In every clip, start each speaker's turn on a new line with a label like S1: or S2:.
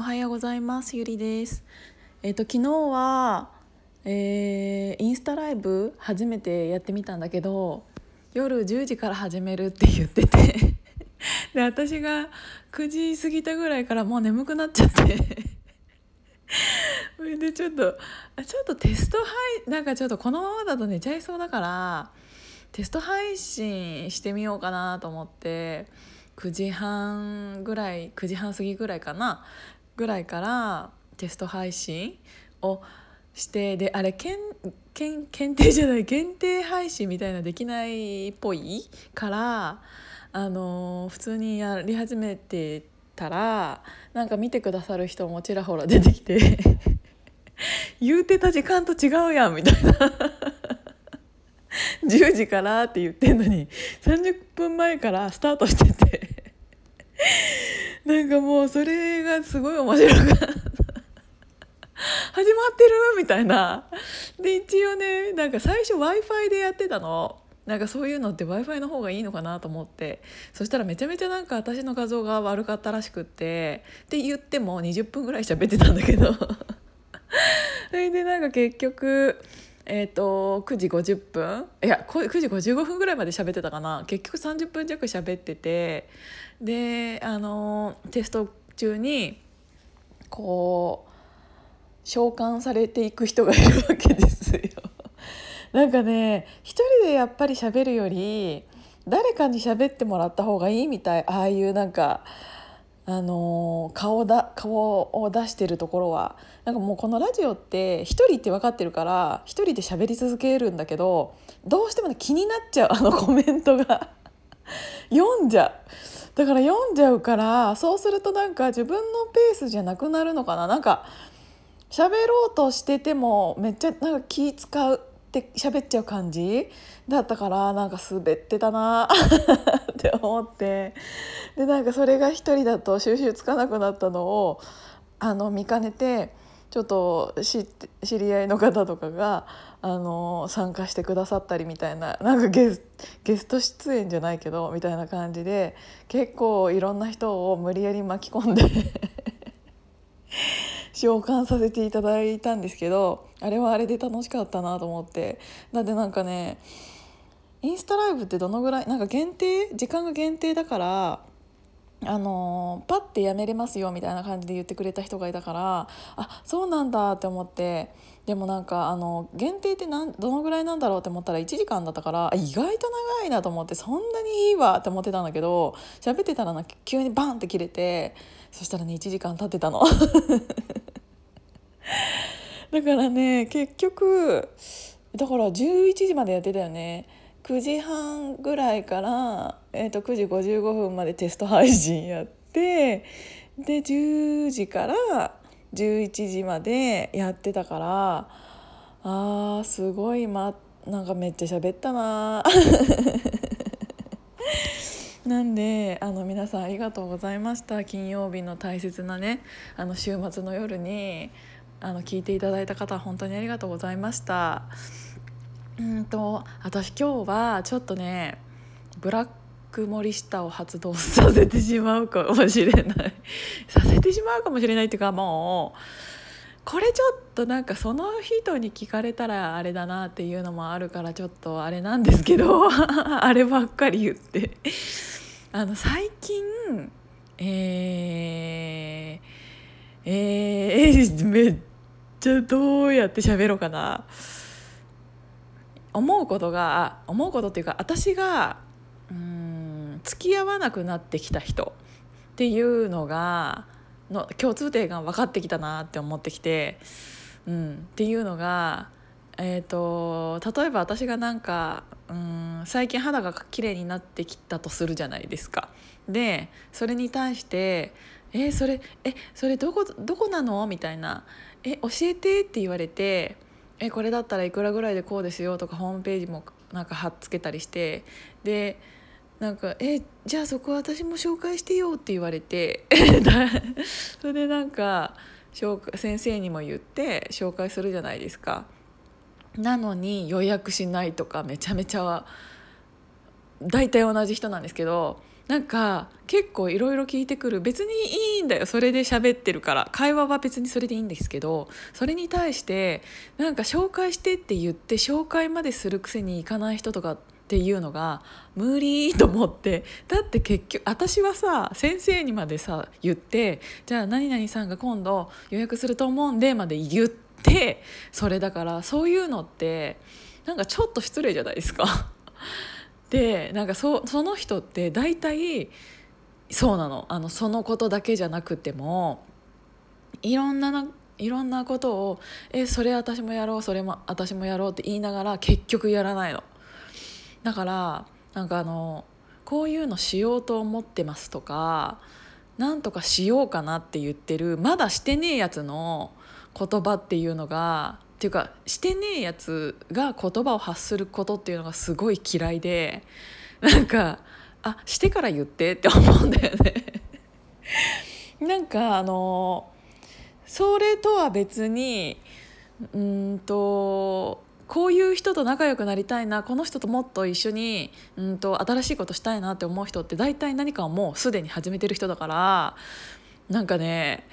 S1: おはようございます。ゆりです。えっ、と昨日は、えーインスタライブ初めてやってみたんだけど夜10時から始めるって言ってて。で私が9時過ぎたぐらいからもう眠くなっちゃって。そ れでちょっとちょっとテスト配なんかちょっとこのままだと寝ちゃいそうだからテスト配信してみようかなと思って9時半ぐらい9時半過ぎぐらいかなぐらいからテスト配信をしてであれけんけん検定じゃない限定配信みたいなできないっぽいからあの普通にやり始めてたらなんか見てくださる人もちらほら出てきて 言うてた時間と違うやんみたいな。10時からって言ってんのに30分前からスタートしてて。なんかもうそれがすごい面白かった。始まってる？みたいな。で一応ねなんか最初 w i f i でやってたの。なんかそういうのって w i f i の方がいいのかなと思って。そしたらめちゃめちゃなんか私の画像が悪かったらしくって。って言っても20分ぐらい喋ってたんだけど。それでなんか結局えー、と9時50分。いや9時55分ぐらいまで喋ってたかな。結局30分弱喋ってて。であのテスト中にこう召喚されていく人がいるわけですよ。なんかね一人でやっぱり喋るより誰かに喋ってもらった方がいいみたい。ああいうなんかあの顔だ顔を出してるところはなんかもうこのラジオって一人って分かってるから一人で喋り続けるんだけどどうしてもね気になっちゃう あのコメントが。読んじゃう。だから読んじゃうからそうするとなんか自分のペースじゃなくなるのかな。なんか喋ろうとしててもめっちゃなんか気使う。って喋っちゃう感じ？だったからなんか滑ってたな。って思って。でなんかそれが一人だと収集つかなくなったのをあの見かねてちょっと知知り合いの方とかがあの参加してくださったりみたいななんかゲスゲスト出演じゃないけどみたいな感じで結構いろんな人を無理やり巻き込んで。召喚させていただいたんですけどあれはあれで楽しかったなと思ってだってなんかねインスタライブってどのぐらいなんか限定時間が限定だからあのパッてやめれますよみたいな感じで言ってくれた人がいたからあそうなんだって思ってでもなんかあの限定ってなんどのぐらいなんだろうって思ったら1時間だったから意外と長いなと思ってそんなにいいわって思ってたんだけど喋ってたらな急にバンって切れてそしたらね1時間経ってたの。だからね結局だから11時までやってたよね。9時半ぐらいから、えー、と9時55分までテスト配信やってで10時から11時までやってたからあーすごい、ま、なんかめっちゃ喋ったな。なんであの皆さんありがとうございました。金曜日の大切なねあの週末の夜に。あの聞いていただいた方本当にありがとうございました。うんと私今日はちょっとねブラック森下を発動させてしまうかもしれない させてしまうかもしれないっていうかもうこれちょっとなんかその人に聞かれたらあれだなっていうのもあるからちょっとあれなんですけど あればっかり言ってあの最近えー、えー、めっちゃどうやって喋ろうかな。思うことが思うことっていうか私がうん付き合わなくなってきた人っていうのがの共通点が分かってきたなって思ってきて、うん、っていうのが、えーと、例えば私がなんかうん最近肌が綺麗になってきたとするじゃないですか。でそれに対して「えそれえそれどこどこなの?」みたいな「え教えて」って言われて。えこれだったらいくらぐらいでこうですよとかホームページもなんか貼っつけたりしてでなんか「えじゃあそこ私も紹介してよ」って言われて それでなんか先生にも言って紹介するじゃないですか。なのに予約しないとかめちゃめちゃ大体同じ人なんですけどなんか結構いろいろ聞いてくる。別にいいんだよ。それで喋ってるから。会話は別にそれでいいんですけどそれに対してなんか紹介してって言って紹介までするくせに行かない人とかっていうのが無理と思って。だって結局私はさ先生にまでさ言ってじゃあ何々さんが今度予約すると思うんでまで言ってそれだからそういうのってなんかちょっと失礼じゃないですか。でなんかそその人って大体そうなのあのそのことだけじゃなくてもいろんないろんなことを「えそれ私もやろうそれも私もやろう」って言いながら結局やらないの。だからなんかあのこういうのしようと思ってますとかなんとかしようかなって言ってるまだしてねえやつの言葉っていうのがっていうかしてねえやつが言葉を発することっていうのがすごい嫌いでなんかあしてから言ってって思うんだよね。なんかあのそれとは別にうんとこういう人と仲良くなりたいなこの人ともっと一緒にうんと新しいことしたいなって思う人って大体何かをもうすでに始めてる人だからなんかね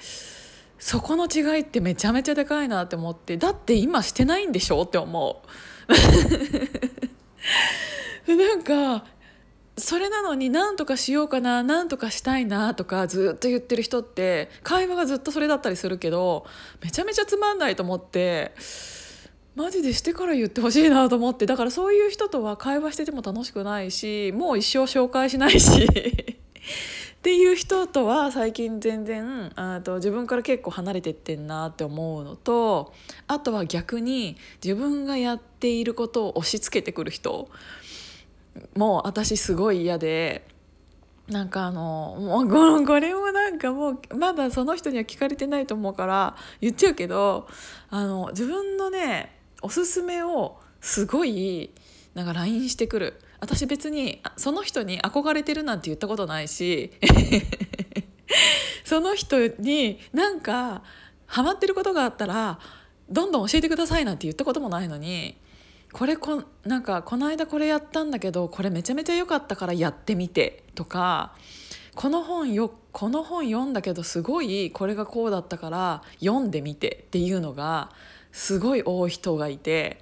S1: そこの違いってめちゃめちゃでかいなって思ってだって今してないんでしょって思う。なんかそれなのに何とかしようかな何とかしたいなとかずっと言ってる人って会話がずっとそれだったりするけどめちゃめちゃつまんないと思ってマジでしてから言ってほしいなと思ってだからそういう人とは会話してても楽しくないしもう一生紹介しないし。っていう人とは最近全然あと自分から結構離れてってんなって思うのとあとは逆に自分がやっていることを押し付けてくる人もう私すごい嫌で。なんかあのもうこれもなんかもうまだその人には聞かれてないと思うから言っちゃうけどあの自分のねおすすめをすごいなんか LINE してくる私別にその人に憧れてるなんて言ったことないし その人になんかハマってることがあったらどんどん教えてくださいなんて言ったこともないのにこれこなんかこの間これやったんだけどこれめちゃめちゃ良かったからやってみてとかこの本よこの本読んだけどすごいこれがこうだったから読んでみてっていうのがすごい多い人がいて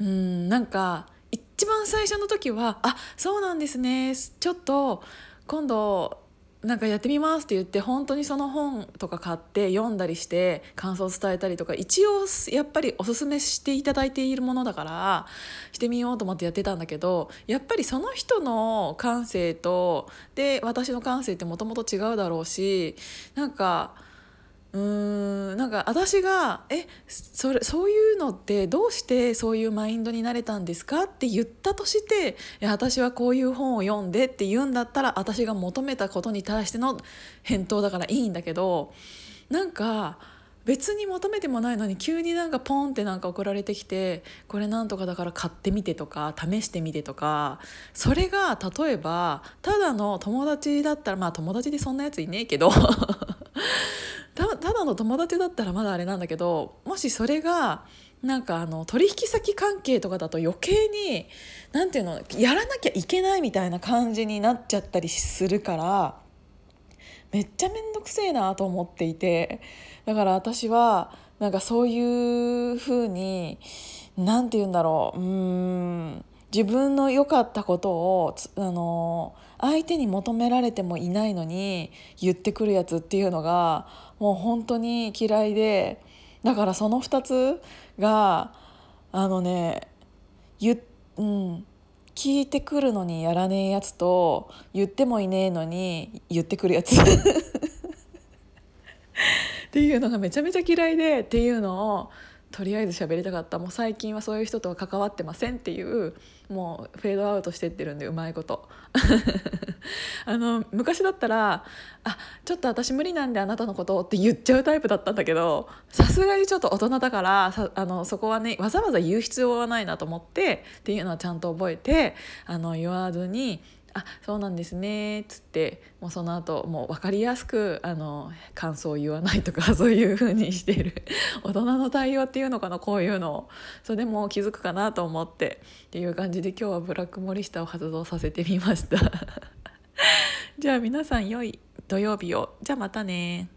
S1: うんなんか一番最初の時は「あそうなんですね。ちょっと今度なんかやってみますって言って本当にその本とか買って読んだりして感想を伝えたりとか一応やっぱりおすすめしていただいているものだからしてみようと思ってやってたんだけどやっぱりその人の感性とで私の感性ってもともと違うだろうしなんかうーんなんか私が「えそれそういうのってどうしてそういうマインドになれたんですか?」って言ったとして「いや私はこういう本を読んで」って言うんだったら私が求めたことに対しての返答だからいいんだけどなんか別に求めてもないのに急になんかポンってなんか送られてきてこれなんとかだから買ってみてとか試してみてとかそれが例えばただの友達だったらまあ友達でそんなやついねえけどだの友達だったらまだあれなんだけどもしそれがなんかあの取引先関係とかだと余計に何て言うのやらなきゃいけないみたいな感じになっちゃったりするからめっちゃ面倒くせえなと思っていてだから私はなんかそういうふうに何て言うんだろううん自分の良かったことをあの相手に求められてもいないのに言ってくるやつっていうのがもう本当に嫌いでだからその2つがあのね言、うん、聞いてくるのにやらねえやつと言ってもいねえのに言ってくるやつ。っていうのがめちゃめちゃ嫌いでっていうのをとりあえず喋りたかった。もう最近はそういう人とは関わってませんっていうもうフェードアウトしてってるんでうまいこと。あの昔だったら「あちょっと私無理なんであなたのこと」って言っちゃうタイプだったんだけどさすがにちょっと大人だからさあのそこはねわざわざ言う必要はないなと思ってっていうのはちゃんと覚えてあの言わずにあそうなんですね」っつってもうその後もう分かりやすくあの感想を言わないとか そういう風にしてる。大人の対応っていうのかなこういうの。をそれでも気づくかなと思ってっていう感じで今日はブラックモリスタを発動させてみました。じゃあ皆さん良い土曜日を。じゃあまたね。